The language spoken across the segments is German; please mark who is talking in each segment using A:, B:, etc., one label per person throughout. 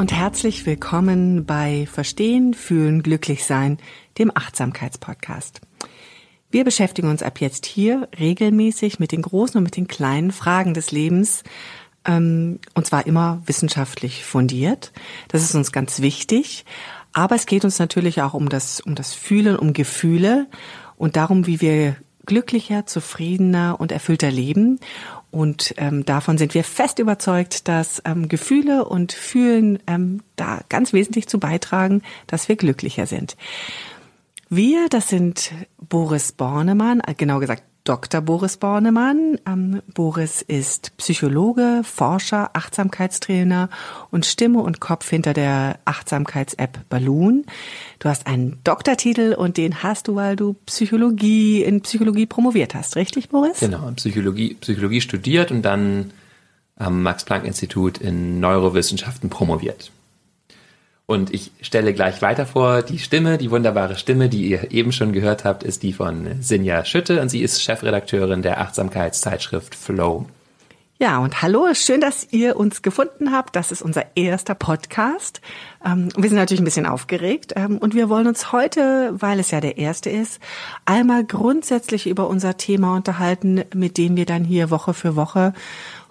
A: und herzlich willkommen bei Verstehen, Fühlen, Glücklichsein, dem Achtsamkeitspodcast. Wir beschäftigen uns ab jetzt hier regelmäßig mit den großen und mit den kleinen Fragen des Lebens, ähm, und zwar immer wissenschaftlich fundiert. Das ist uns ganz wichtig. Aber es geht uns natürlich auch um das, um das Fühlen, um Gefühle und darum, wie wir glücklicher, zufriedener und erfüllter leben. Und ähm, davon sind wir fest überzeugt, dass ähm, Gefühle und Fühlen ähm, da ganz wesentlich zu beitragen, dass wir glücklicher sind. Wir, das sind Boris Bornemann, genau gesagt Dr. Boris Bornemann. Ähm, Boris ist Psychologe, Forscher, Achtsamkeitstrainer und Stimme und Kopf hinter der Achtsamkeits-App Balloon. Du hast einen Doktortitel und den hast du, weil du Psychologie in Psychologie promoviert hast, richtig, Boris?
B: Genau, Psychologie, Psychologie studiert und dann am Max-Planck-Institut in Neurowissenschaften promoviert. Und ich stelle gleich weiter vor, die Stimme, die wunderbare Stimme, die ihr eben schon gehört habt, ist die von Sinja Schütte und sie ist Chefredakteurin der Achtsamkeitszeitschrift Flow.
A: Ja, und hallo, schön, dass ihr uns gefunden habt. Das ist unser erster Podcast. Ähm, wir sind natürlich ein bisschen aufgeregt ähm, und wir wollen uns heute, weil es ja der erste ist, einmal grundsätzlich über unser Thema unterhalten, mit dem wir dann hier Woche für Woche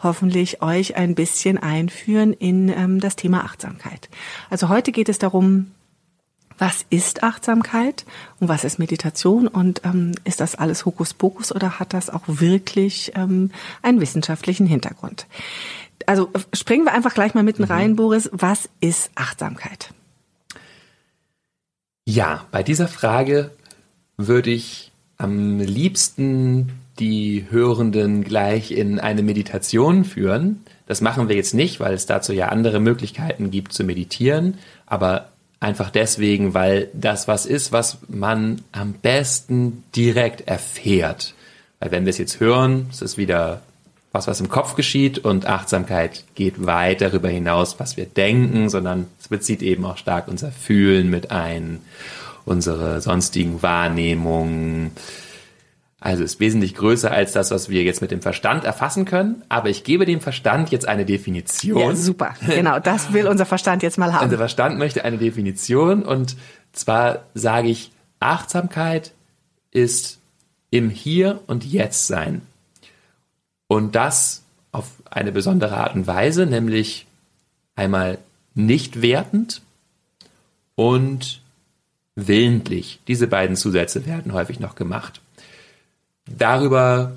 A: hoffentlich euch ein bisschen einführen in ähm, das Thema Achtsamkeit. Also heute geht es darum, was ist Achtsamkeit und was ist Meditation und ähm, ist das alles Hokuspokus oder hat das auch wirklich ähm, einen wissenschaftlichen Hintergrund? Also springen wir einfach gleich mal mitten mhm. rein, Boris. Was ist Achtsamkeit?
B: Ja, bei dieser Frage würde ich am liebsten die Hörenden gleich in eine Meditation führen. Das machen wir jetzt nicht, weil es dazu ja andere Möglichkeiten gibt zu meditieren, aber einfach deswegen, weil das was ist, was man am besten direkt erfährt. Weil wenn wir es jetzt hören, ist es wieder was, was im Kopf geschieht und Achtsamkeit geht weit darüber hinaus, was wir denken, sondern es bezieht eben auch stark unser Fühlen mit ein, unsere sonstigen Wahrnehmungen, also ist wesentlich größer als das, was wir jetzt mit dem Verstand erfassen können. Aber ich gebe dem Verstand jetzt eine Definition. Ja,
A: super. Genau, das will unser Verstand jetzt mal haben.
B: Unser Verstand möchte eine Definition und zwar sage ich, Achtsamkeit ist im Hier und Jetzt sein. Und das auf eine besondere Art und Weise, nämlich einmal nicht wertend und willentlich. Diese beiden Zusätze werden häufig noch gemacht. Darüber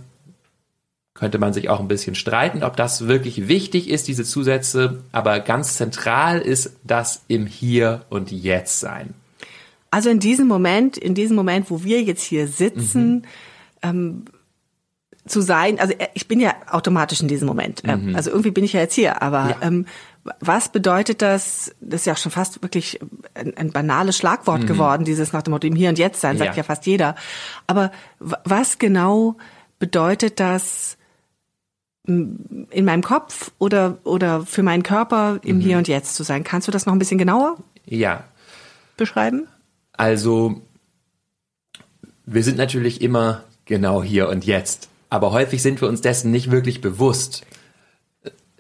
B: könnte man sich auch ein bisschen streiten, ob das wirklich wichtig ist, diese Zusätze. Aber ganz zentral ist das im Hier und Jetzt sein.
A: Also in diesem Moment, in diesem Moment, wo wir jetzt hier sitzen, mhm. ähm, zu sein, also äh, ich bin ja automatisch in diesem Moment. Ähm, mhm. Also irgendwie bin ich ja jetzt hier, aber ja. ähm, was bedeutet das? Das ist ja schon fast wirklich ein, ein banales Schlagwort mhm. geworden, dieses nach dem Motto im Hier und Jetzt sein, sagt ja, ja fast jeder. Aber was genau bedeutet das in meinem Kopf oder, oder für meinen Körper im mhm. Hier und Jetzt zu sein? Kannst du das noch ein bisschen genauer
B: ja.
A: beschreiben?
B: Also, wir sind natürlich immer genau hier und jetzt. Aber häufig sind wir uns dessen nicht wirklich bewusst.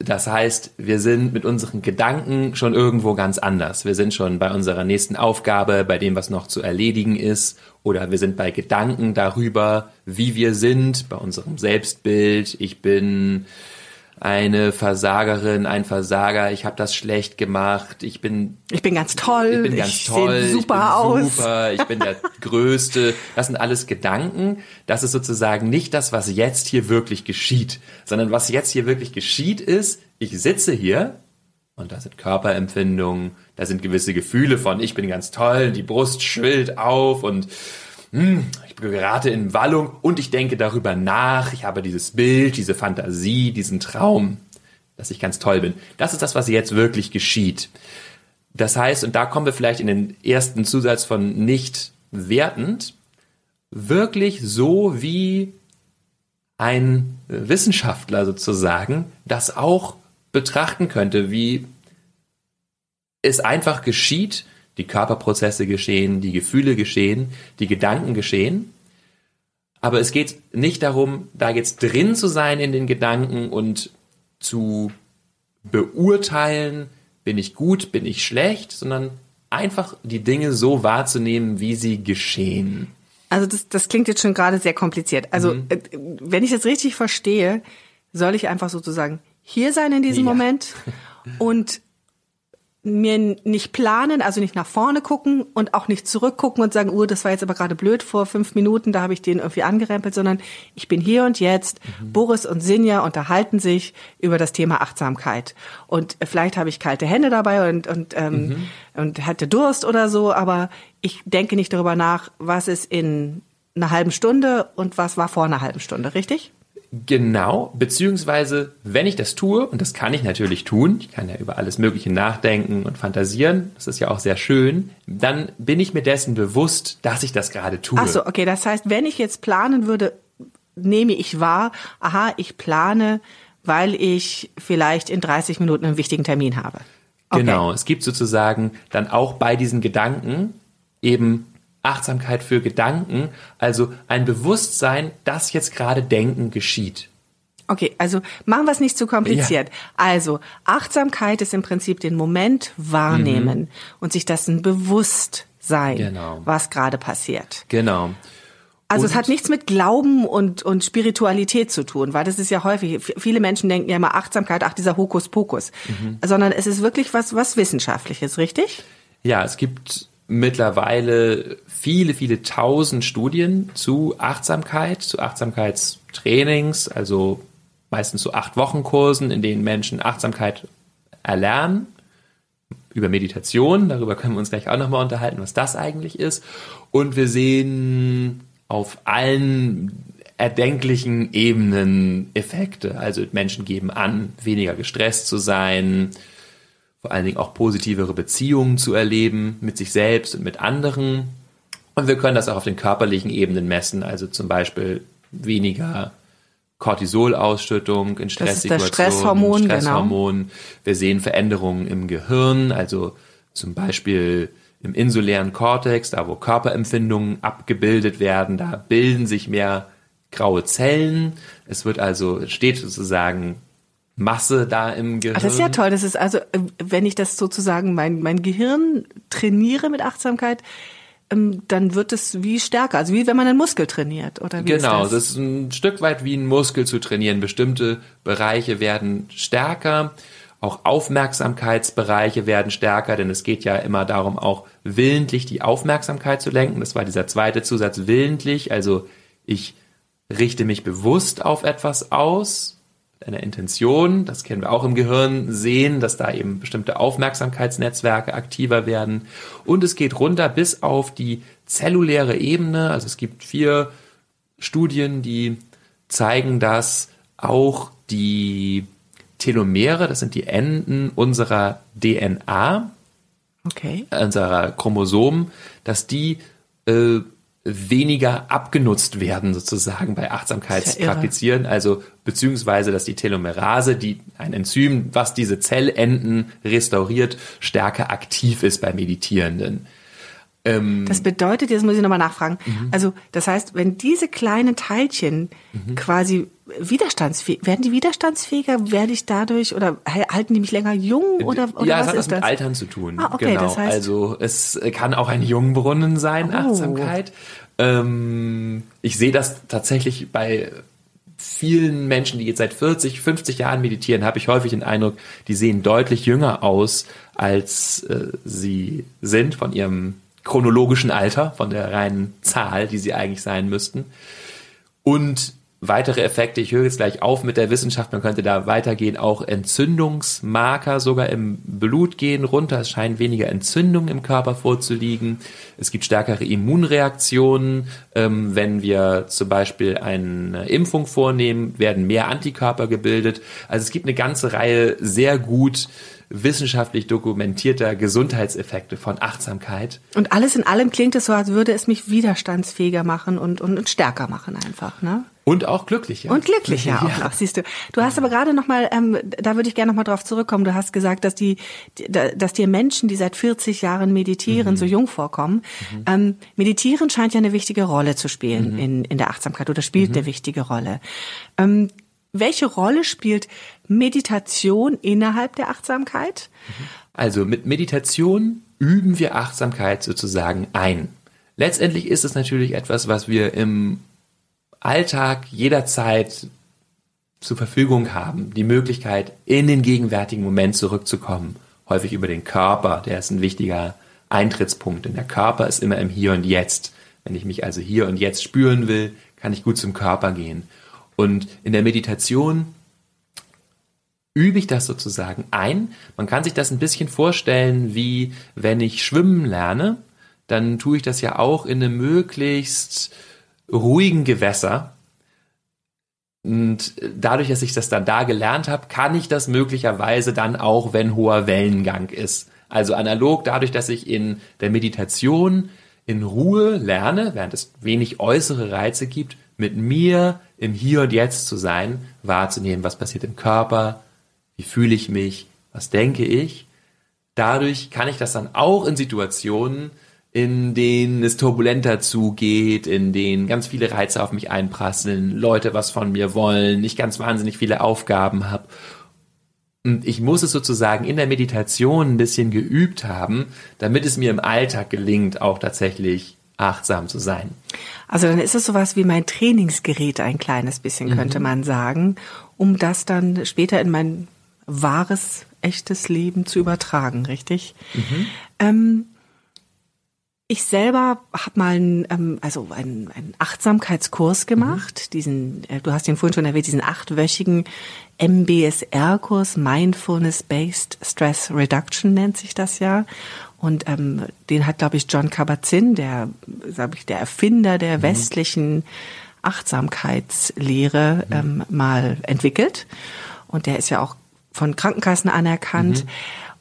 B: Das heißt, wir sind mit unseren Gedanken schon irgendwo ganz anders. Wir sind schon bei unserer nächsten Aufgabe, bei dem, was noch zu erledigen ist, oder wir sind bei Gedanken darüber, wie wir sind, bei unserem Selbstbild. Ich bin eine Versagerin, ein Versager, ich habe das schlecht gemacht, ich bin
A: ich bin ganz toll,
B: ich bin ganz
A: ich
B: toll,
A: sehe super
B: ich bin
A: aus.
B: super, ich bin der Größte. Das sind alles Gedanken. Das ist sozusagen nicht das, was jetzt hier wirklich geschieht, sondern was jetzt hier wirklich geschieht ist, ich sitze hier und da sind Körperempfindungen, da sind gewisse Gefühle von, ich bin ganz toll, die Brust schwillt auf und ich gerate in Wallung und ich denke darüber nach. Ich habe dieses Bild, diese Fantasie, diesen Traum, dass ich ganz toll bin. Das ist das, was jetzt wirklich geschieht. Das heißt, und da kommen wir vielleicht in den ersten Zusatz von nicht wertend, wirklich so wie ein Wissenschaftler sozusagen das auch betrachten könnte, wie es einfach geschieht, die Körperprozesse geschehen, die Gefühle geschehen, die Gedanken geschehen. Aber es geht nicht darum, da jetzt drin zu sein in den Gedanken und zu beurteilen, bin ich gut, bin ich schlecht, sondern einfach die Dinge so wahrzunehmen, wie sie geschehen.
A: Also das, das klingt jetzt schon gerade sehr kompliziert. Also
B: Mhm.
A: äh, wenn ich das richtig verstehe, soll ich einfach sozusagen hier sein in diesem
B: Ja.
A: Moment und mir nicht planen, also nicht nach vorne gucken und auch nicht zurückgucken und sagen, oh, das war jetzt aber gerade blöd vor fünf Minuten, da habe ich den irgendwie angerempelt, sondern ich bin hier und jetzt.
B: Mhm.
A: Boris und Sinja unterhalten sich über das Thema Achtsamkeit. Und vielleicht habe ich kalte Hände dabei und, und, ähm,
B: Mhm.
A: und hatte Durst oder so, aber ich denke nicht darüber nach, was ist in einer halben Stunde und was war vor einer halben Stunde, richtig?
B: Genau, beziehungsweise wenn ich das tue, und das kann ich natürlich tun, ich kann ja über alles Mögliche nachdenken und fantasieren, das ist ja auch sehr schön, dann bin ich mir dessen bewusst, dass ich das gerade tue.
A: Ach so, okay, das heißt, wenn ich jetzt planen würde, nehme ich wahr, aha, ich plane, weil ich vielleicht in 30 Minuten einen wichtigen Termin habe. Okay.
B: Genau, es gibt sozusagen dann auch bei diesen Gedanken eben Achtsamkeit für Gedanken, also ein Bewusstsein, dass jetzt gerade Denken geschieht.
A: Okay, also machen wir es nicht zu kompliziert. Also Achtsamkeit ist im Prinzip den Moment wahrnehmen und sich dessen bewusst sein,
B: Genau.
A: was gerade passiert.
B: Genau.
A: Also es
B: Und-
A: hat nichts mit Glauben und, und Spiritualität zu tun, weil das ist ja häufig, viele Menschen denken ja immer Achtsamkeit, ach dieser Hokuspokus,
B: Mhm.
A: sondern es ist wirklich was, was Wissenschaftliches, richtig?
B: Ja, es gibt mittlerweile viele, viele tausend Studien zu Achtsamkeit, zu Achtsamkeitstrainings, also meistens so acht Wochen Kursen, in denen Menschen Achtsamkeit erlernen über Meditation. Darüber können wir uns gleich auch nochmal unterhalten, was das eigentlich ist. Und wir sehen auf allen erdenklichen Ebenen Effekte. Also Menschen geben an, weniger gestresst zu sein, vor allen Dingen auch positivere Beziehungen zu erleben mit sich selbst und mit anderen. Und wir können das auch auf den körperlichen Ebenen messen, also zum Beispiel weniger Cortisolausschüttung in Stresssituationen,
A: Stresshormon, genau.
B: Stresshormon. Wir sehen Veränderungen im Gehirn, also zum Beispiel im insulären Kortex, da wo Körperempfindungen abgebildet werden, da bilden sich mehr graue Zellen. Es wird also, es steht sozusagen Masse da im Gehirn.
A: Ach, das ist ja toll. Das ist also, äh, wenn ich das sozusagen mein, mein Gehirn trainiere mit Achtsamkeit, ähm, dann wird es wie stärker. Also wie wenn man einen Muskel trainiert, oder wie
B: Genau,
A: ist
B: das
A: das?
B: ist ein Stück weit wie ein Muskel zu trainieren. Bestimmte Bereiche werden stärker, auch Aufmerksamkeitsbereiche werden stärker, denn es geht ja immer darum, auch willentlich die Aufmerksamkeit zu lenken. Das war dieser zweite Zusatz, willentlich. Also ich richte mich bewusst auf etwas aus, einer Intention. Das kennen wir auch im Gehirn sehen, dass da eben bestimmte Aufmerksamkeitsnetzwerke aktiver werden. Und es geht runter bis auf die zelluläre Ebene. Also es gibt vier Studien, die zeigen, dass auch die Telomere, das sind die Enden unserer DNA,
A: Okay.
B: unserer Chromosomen, dass die äh, weniger abgenutzt werden sozusagen bei
A: Ist ja.
B: Achtsamkeitspraktizieren, also beziehungsweise, dass die Telomerase, die ein Enzym, was diese Zellenden restauriert, stärker aktiv ist bei Meditierenden.
A: Das bedeutet, jetzt muss ich nochmal nachfragen.
B: Mhm.
A: Also, das heißt, wenn diese kleinen Teilchen quasi widerstandsfähig, werden die widerstandsfähiger? Werde ich dadurch oder halten die mich länger jung oder, oder
B: ja, es
A: was
B: hat
A: ist
B: mit
A: das?
B: Altern zu tun.
A: Ah, okay,
B: genau.
A: das heißt-
B: also es kann auch ein Jungbrunnen sein,
A: Oh.
B: Achtsamkeit. Ähm, ich sehe das tatsächlich bei vielen Menschen, die jetzt seit 40, 50 Jahren meditieren, habe ich häufig den Eindruck, die sehen deutlich jünger aus, als äh, sie sind von ihrem chronologischen Alter, von der reinen Zahl, die sie eigentlich sein müssten. Und weitere Effekte, ich höre jetzt gleich auf mit der Wissenschaft, man könnte da weitergehen, auch Entzündungsmarker sogar im Blut gehen runter, es scheinen weniger Entzündungen im Körper vorzuliegen, es gibt stärkere Immunreaktionen, ähm, wenn wir zum Beispiel eine Impfung vornehmen, werden mehr Antikörper gebildet, also es gibt eine ganze Reihe sehr gut wissenschaftlich dokumentierter Gesundheitseffekte von Achtsamkeit.
A: Und alles in allem klingt es so, als würde es mich widerstandsfähiger machen und, und, und stärker machen einfach, ne?
B: Und auch glücklicher.
A: Und glücklicher auch noch, siehst du. Du hast aber gerade noch mal, ähm, da würde ich gerne noch mal drauf zurückkommen. Du hast gesagt, dass die, dass dir Menschen, die seit 40 Jahren meditieren, mhm. so jung vorkommen. Mhm. Ähm, meditieren scheint ja eine wichtige Rolle zu spielen mhm. in, in der Achtsamkeit oder spielt mhm. eine wichtige Rolle. Ähm, welche Rolle spielt Meditation innerhalb der Achtsamkeit?
B: Also mit Meditation üben wir Achtsamkeit sozusagen ein. Letztendlich ist es natürlich etwas, was wir im Alltag jederzeit zur Verfügung haben. Die Möglichkeit, in den gegenwärtigen Moment zurückzukommen. Häufig über den Körper, der ist ein wichtiger Eintrittspunkt. Denn der Körper ist immer im Hier und Jetzt. Wenn ich mich also hier und jetzt spüren will, kann ich gut zum Körper gehen. Und in der Meditation übe ich das sozusagen ein. Man kann sich das ein bisschen vorstellen, wie wenn ich schwimmen lerne, dann tue ich das ja auch in einem möglichst ruhigen Gewässer. Und dadurch, dass ich das dann da gelernt habe, kann ich das möglicherweise dann auch, wenn hoher Wellengang ist. Also analog dadurch, dass ich in der Meditation in Ruhe lerne, während es wenig äußere Reize gibt, mit mir im Hier und Jetzt zu sein, wahrzunehmen, was passiert im Körper, wie fühle ich mich, was denke ich. Dadurch kann ich das dann auch in Situationen, in denen es turbulenter zugeht, in denen ganz viele Reize auf mich einprasseln, Leute was von mir wollen, ich ganz wahnsinnig viele Aufgaben habe. Und ich muss es sozusagen in der Meditation ein bisschen geübt haben, damit es mir im Alltag gelingt, auch tatsächlich achtsam zu sein.
A: Also dann ist es sowas wie mein Trainingsgerät ein kleines bisschen, könnte mhm. man sagen, um das dann später in mein wahres, echtes Leben zu übertragen, richtig? Mhm. Ähm, ich selber habe mal einen, ähm, also einen, einen Achtsamkeitskurs gemacht. Mhm. Diesen, äh, du hast ihn vorhin schon erwähnt, diesen achtwöchigen MBSR-Kurs, Mindfulness Based Stress Reduction nennt sich das ja. Und ähm, den hat, glaube ich, John Kabat-Zinn, der, sag ich, der Erfinder der mhm. westlichen Achtsamkeitslehre, mhm. ähm, mal entwickelt. Und der ist ja auch von Krankenkassen anerkannt. Mhm.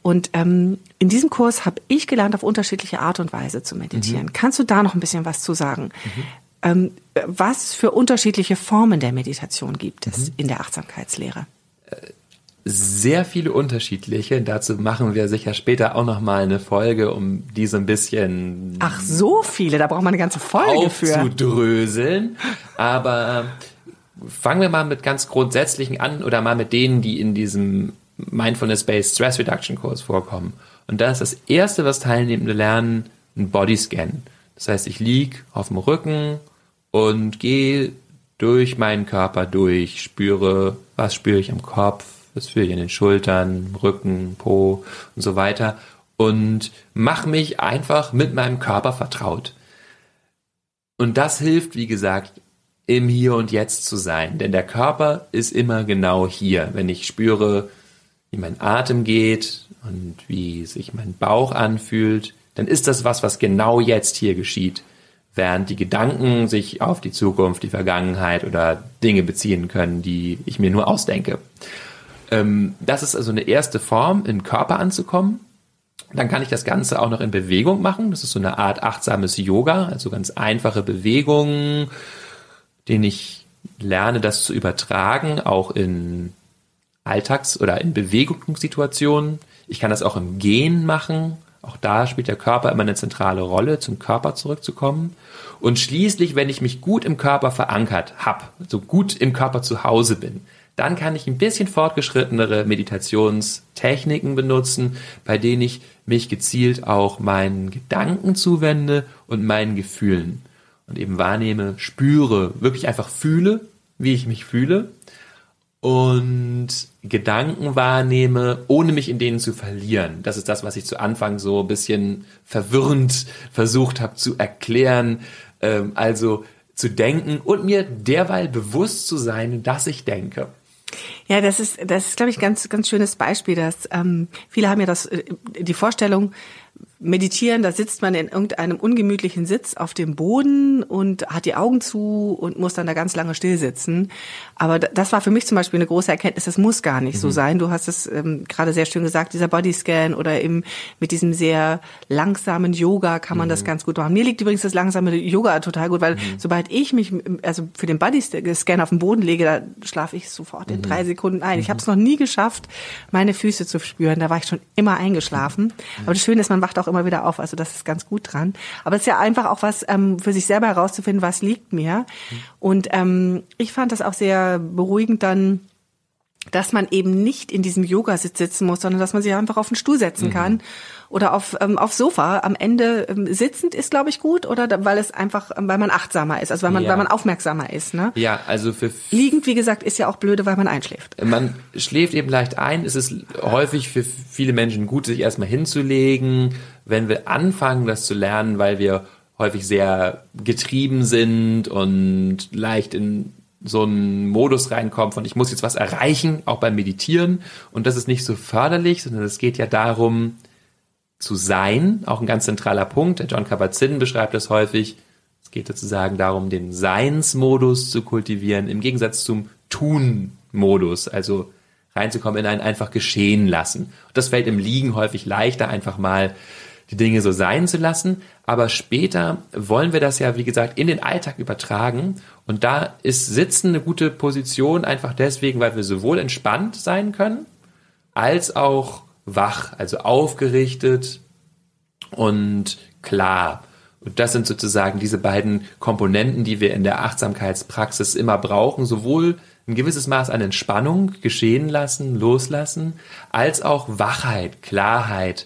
A: Und ähm, in diesem Kurs habe ich gelernt, auf unterschiedliche Art und Weise zu meditieren. Mhm. Kannst du da noch ein bisschen was zu sagen? Mhm. Ähm, was für unterschiedliche Formen der Meditation gibt es mhm. in der Achtsamkeitslehre?
B: Sehr viele unterschiedliche. Dazu machen wir sicher später auch noch mal eine Folge, um die so ein bisschen
A: Ach so viele, da braucht man eine ganze Folge für.
B: Aufzudröseln. Aber fangen wir mal mit ganz grundsätzlichen an oder mal mit denen, die in diesem Mindfulness-Based Stress Reduction Kurs vorkommen. Und da ist das erste, was Teilnehmende lernen, ein Bodyscan. Das heißt, ich lieg auf dem Rücken und gehe durch meinen Körper durch, spüre, was spüre ich am Kopf, was spüre ich in den Schultern, Rücken, Po und so weiter und mache mich einfach mit meinem Körper vertraut. Und das hilft, wie gesagt, im Hier und Jetzt zu sein. Denn der Körper ist immer genau hier. Wenn ich spüre, wie mein Atem geht und wie sich mein Bauch anfühlt, dann ist das was, was genau jetzt hier geschieht. Während die Gedanken sich auf die Zukunft, die Vergangenheit oder Dinge beziehen können, die ich mir nur ausdenke. Ähm, das ist also eine erste Form, den Körper anzukommen. Dann kann ich das Ganze auch noch in Bewegung machen. Das ist so eine Art achtsames Yoga, also ganz einfache Bewegungen, den ich lerne, das zu übertragen, auch in Alltags- oder in Bewegungssituationen. Ich kann das auch im Gehen machen. Auch da spielt der Körper immer eine zentrale Rolle, zum Körper zurückzukommen. Und schließlich, wenn ich mich gut im Körper verankert habe, so gut im Körper zu Hause bin, dann kann ich ein bisschen fortgeschrittenere Meditationstechniken benutzen, bei denen ich mich gezielt auch meinen Gedanken zuwende und meinen Gefühlen und eben wahrnehme, spüre, wirklich einfach fühle, wie ich mich fühle und Gedanken wahrnehme, ohne mich in denen zu verlieren. Das ist das, was ich zu Anfang so ein bisschen verwirrend versucht habe zu erklären. Ähm, also zu denken und mir derweil bewusst zu sein, dass ich denke.
A: Ja, das ist, das ist, glaube ich, ganz, ganz schönes Beispiel, dass ähm, viele haben ja das, äh, die Vorstellung, meditieren, da sitzt man in irgendeinem ungemütlichen Sitz auf dem Boden und hat die Augen zu und muss dann da ganz lange still sitzen. Aber das war für mich zum Beispiel eine große Erkenntnis, das muss gar nicht mhm. so sein. Du hast es ähm, gerade sehr schön gesagt, dieser Bodyscan oder eben mit diesem sehr langsamen Yoga kann man mhm. das ganz gut machen. Mir liegt übrigens das langsame Yoga total gut, weil mhm. sobald ich mich also für den Bodyscan auf den Boden lege, da schlafe ich sofort in mhm. drei Sekunden ein. Ich habe es noch nie geschafft, meine Füße zu spüren. Da war ich schon immer eingeschlafen. Mhm. Aber das Schöne ist, man wacht auch immer wieder auf. Also das ist ganz gut dran. Aber es ist ja einfach auch was ähm, für sich selber herauszufinden, was liegt mir. Und ähm, ich fand das auch sehr beruhigend dann dass man eben nicht in diesem Yoga-Sitz sitzen muss, sondern dass man sich einfach auf den Stuhl setzen mhm. kann oder auf ähm, auf Sofa. Am Ende ähm, sitzend ist, glaube ich, gut, oder da, weil es einfach, ähm, weil man achtsamer ist, also weil man, ja. weil man aufmerksamer ist. Ne?
B: Ja, also für
A: liegend, wie gesagt, ist ja auch blöde, weil man einschläft.
B: Man schläft eben leicht ein. Es ist häufig für viele Menschen gut, sich erstmal hinzulegen, wenn wir anfangen, das zu lernen, weil wir häufig sehr getrieben sind und leicht in so einen Modus reinkommt von ich muss jetzt was erreichen, auch beim Meditieren. Und das ist nicht so förderlich, sondern es geht ja darum, zu sein, auch ein ganz zentraler Punkt. Der John Kabat-Zinn beschreibt das häufig. Es geht sozusagen darum, den Seinsmodus zu kultivieren, im Gegensatz zum Tun-Modus, also reinzukommen in ein einfach geschehen lassen. Und das fällt im Liegen häufig leichter, einfach mal die Dinge so sein zu lassen. Aber später wollen wir das ja, wie gesagt, in den Alltag übertragen. Und da ist Sitzen eine gute Position, einfach deswegen, weil wir sowohl entspannt sein können, als auch wach, also aufgerichtet und klar. Und das sind sozusagen diese beiden Komponenten, die wir in der Achtsamkeitspraxis immer brauchen, sowohl ein gewisses Maß an Entspannung geschehen lassen, loslassen, als auch Wachheit, Klarheit,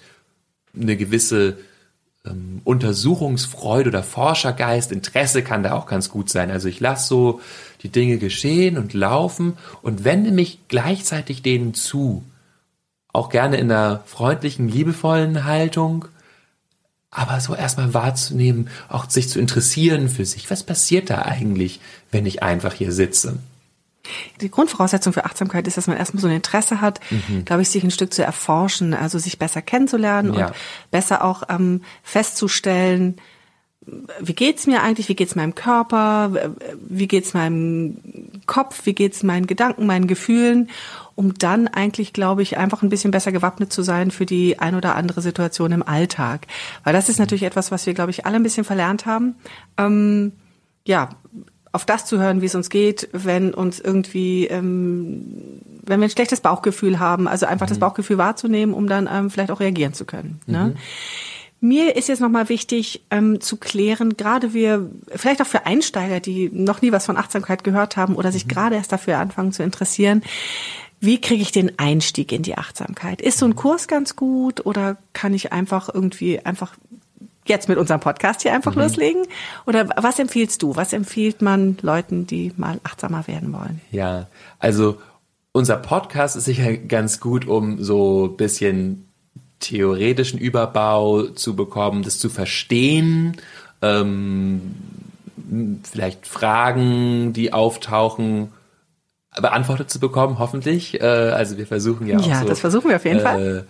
B: eine gewisse ähm, Untersuchungsfreude oder Forschergeist, Interesse kann da auch ganz gut sein. Also ich lasse so die Dinge geschehen und laufen und wende mich gleichzeitig denen zu auch gerne in einer freundlichen, liebevollen Haltung, aber so erstmal wahrzunehmen, auch sich zu interessieren für sich. Was passiert da eigentlich, wenn ich einfach hier sitze?
A: Die Grundvoraussetzung für Achtsamkeit ist, dass man erstmal so ein Interesse hat, mhm. glaube ich, sich ein Stück zu erforschen, also sich besser kennenzulernen ja. und besser auch ähm, festzustellen, wie geht's mir eigentlich, wie geht's meinem Körper, wie geht's meinem Kopf, wie geht's meinen Gedanken, meinen Gefühlen, um dann eigentlich, glaube ich, einfach ein bisschen besser gewappnet zu sein für die ein oder andere Situation im Alltag. Weil das ist natürlich etwas, was wir, glaube ich, alle ein bisschen verlernt haben. Ähm, ja, auf das zu hören, wie es uns geht, wenn uns irgendwie, ähm, wenn wir ein schlechtes Bauchgefühl haben, also einfach mhm. das Bauchgefühl wahrzunehmen, um dann ähm, vielleicht auch reagieren zu können. Ne? Mhm. Mir ist jetzt nochmal wichtig ähm, zu klären, gerade wir, vielleicht auch für Einsteiger, die noch nie was von Achtsamkeit gehört haben oder sich mhm. gerade erst dafür anfangen zu interessieren, wie kriege ich den Einstieg in die Achtsamkeit? Ist so ein Kurs ganz gut oder kann ich einfach irgendwie einfach jetzt mit unserem Podcast hier einfach mhm. loslegen? Oder was empfiehlst du? Was empfiehlt man Leuten, die mal achtsamer werden wollen?
B: Ja, also unser Podcast ist sicher ganz gut, um so bisschen theoretischen Überbau zu bekommen, das zu verstehen, ähm, vielleicht Fragen, die auftauchen, beantwortet zu bekommen, hoffentlich. Äh, also wir versuchen ja auch
A: Ja,
B: so,
A: das versuchen wir auf jeden äh, Fall.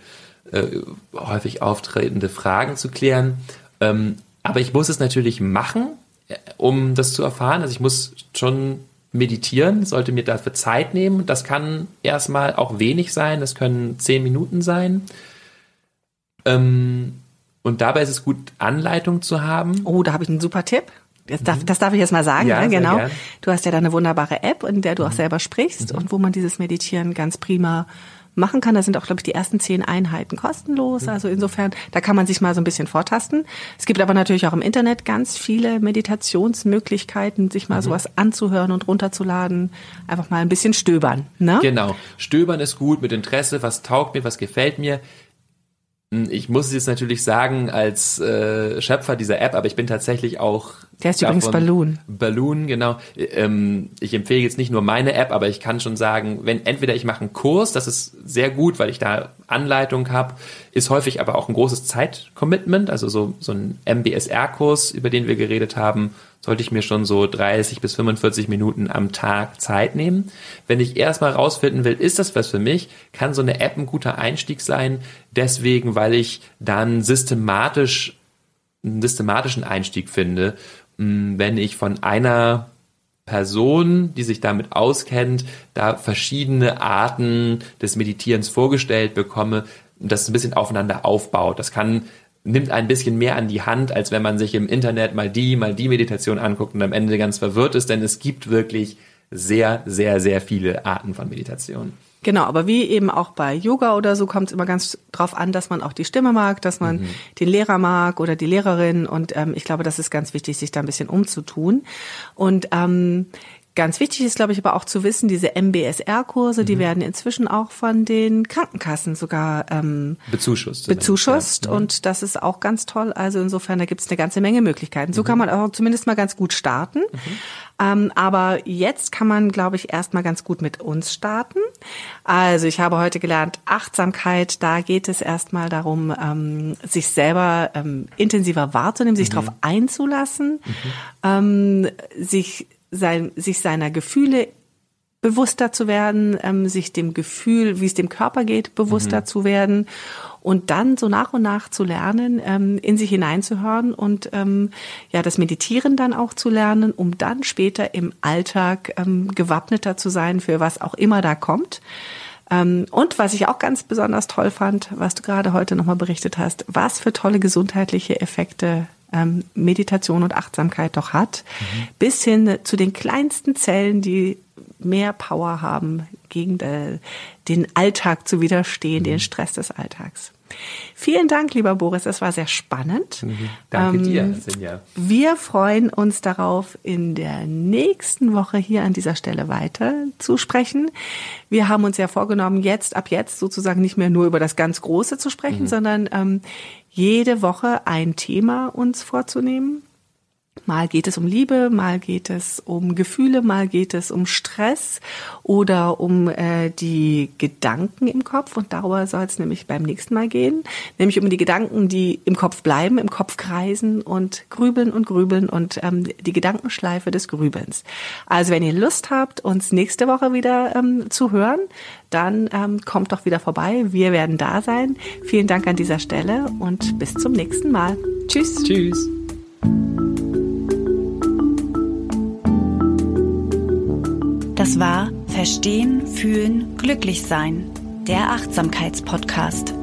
B: Äh, häufig auftretende Fragen zu klären. Ähm, aber ich muss es natürlich machen, äh, um das zu erfahren. Also ich muss schon meditieren, sollte mir dafür Zeit nehmen. Das kann erstmal auch wenig sein, das können zehn Minuten sein. Ähm, und dabei ist es gut, Anleitung zu haben.
A: Oh, da habe ich einen super Tipp. Das darf, mhm. das darf ich jetzt mal sagen, ja, ne? genau. Gern. Du hast ja da eine wunderbare App, in der du auch mhm. selber sprichst mhm. und wo man dieses Meditieren ganz prima machen kann. Da sind auch, glaube ich, die ersten zehn Einheiten kostenlos. Mhm. Also insofern, da kann man sich mal so ein bisschen vortasten. Es gibt aber natürlich auch im Internet ganz viele Meditationsmöglichkeiten, sich mal mhm. sowas anzuhören und runterzuladen. Einfach mal ein bisschen stöbern. Ne?
B: Genau. Stöbern ist gut mit Interesse. Was taugt mir, was gefällt mir Ich muss es jetzt natürlich sagen als äh, Schöpfer dieser App, aber ich bin tatsächlich auch.
A: Der ist übrigens Balloon.
B: Balloon, genau. Ähm, ich empfehle jetzt nicht nur meine App, aber ich kann schon sagen, wenn entweder ich mache einen Kurs, das ist sehr gut, weil ich da Anleitung habe, ist häufig aber auch ein großes Zeitcommitment, also so, so ein MBSR-Kurs, über den wir geredet haben, sollte ich mir schon so 30 bis 45 Minuten am Tag Zeit nehmen. Wenn ich erstmal rausfinden will, ist das was für mich, kann so eine App ein guter Einstieg sein. Deswegen, weil ich dann systematisch, einen systematischen Einstieg finde, hm, wenn ich von einer Person, die sich damit auskennt, da verschiedene Arten des Meditierens vorgestellt bekomme, das ein bisschen aufeinander aufbaut. Das kann nimmt ein bisschen mehr an die Hand, als wenn man sich im Internet mal die, mal die Meditation anguckt und am Ende ganz verwirrt ist, denn es gibt wirklich sehr, sehr, sehr viele Arten von Meditation.
A: Genau, aber wie eben auch bei Yoga oder so kommt es immer ganz drauf an, dass man auch die Stimme mag, dass man mhm. den Lehrer mag oder die Lehrerin. Und ähm, ich glaube, das ist ganz wichtig, sich da ein bisschen umzutun. Und ähm, Ganz wichtig ist, glaube ich, aber auch zu wissen, diese MBSR-Kurse, mhm. die werden inzwischen auch von den Krankenkassen sogar ähm,
B: bezuschusst.
A: Bezuschusst ja. Mhm. und das ist auch ganz toll. Also insofern, da gibt es eine ganze Menge Möglichkeiten. So mhm. kann man auch zumindest mal ganz gut starten. Mhm. Ähm, aber jetzt kann man, glaube ich, erst mal ganz gut mit uns starten. Also ich habe heute gelernt, Achtsamkeit, da geht es erstmal darum, ähm, sich selber ähm, intensiver wahrzunehmen, sich mhm. darauf einzulassen, mhm. ähm, sich sein, sich seiner Gefühle bewusster zu werden, ähm, sich dem Gefühl, wie es dem Körper geht, bewusster mhm. zu werden und dann so nach und nach zu lernen, ähm, in sich hineinzuhören und ähm, ja das Meditieren dann auch zu lernen, um dann später im Alltag ähm, gewappneter zu sein für was auch immer da kommt. Ähm, und was ich auch ganz besonders toll fand, was du gerade heute nochmal berichtet hast, was für tolle gesundheitliche Effekte ähm, Meditation und Achtsamkeit doch hat, mhm. bis hin zu den kleinsten Zellen, die mehr Power haben, gegen de, den Alltag zu widerstehen, mhm. den Stress des Alltags. Vielen Dank, lieber Boris. Es war sehr spannend.
B: Mhm. Danke ähm, dir, Sinja.
A: Wir freuen uns darauf, in der nächsten Woche hier an dieser Stelle weiter zu sprechen. Wir haben uns ja vorgenommen, jetzt ab jetzt sozusagen nicht mehr nur über das ganz Große zu sprechen, mhm. sondern ähm, jede Woche ein Thema uns vorzunehmen. Mal geht es um Liebe, mal geht es um Gefühle, mal geht es um Stress oder um äh, die Gedanken im Kopf. Und darüber soll es nämlich beim nächsten Mal gehen. Nämlich um die Gedanken, die im Kopf bleiben, im Kopf kreisen und grübeln und grübeln und ähm, die Gedankenschleife des Grübelns. Also wenn ihr Lust habt, uns nächste Woche wieder ähm, zu hören, dann ähm, kommt doch wieder vorbei. Wir werden da sein. Vielen Dank an dieser Stelle und bis zum nächsten Mal. Tschüss.
B: Tschüss.
C: War Verstehen, Fühlen, Glücklich Sein, der Achtsamkeitspodcast.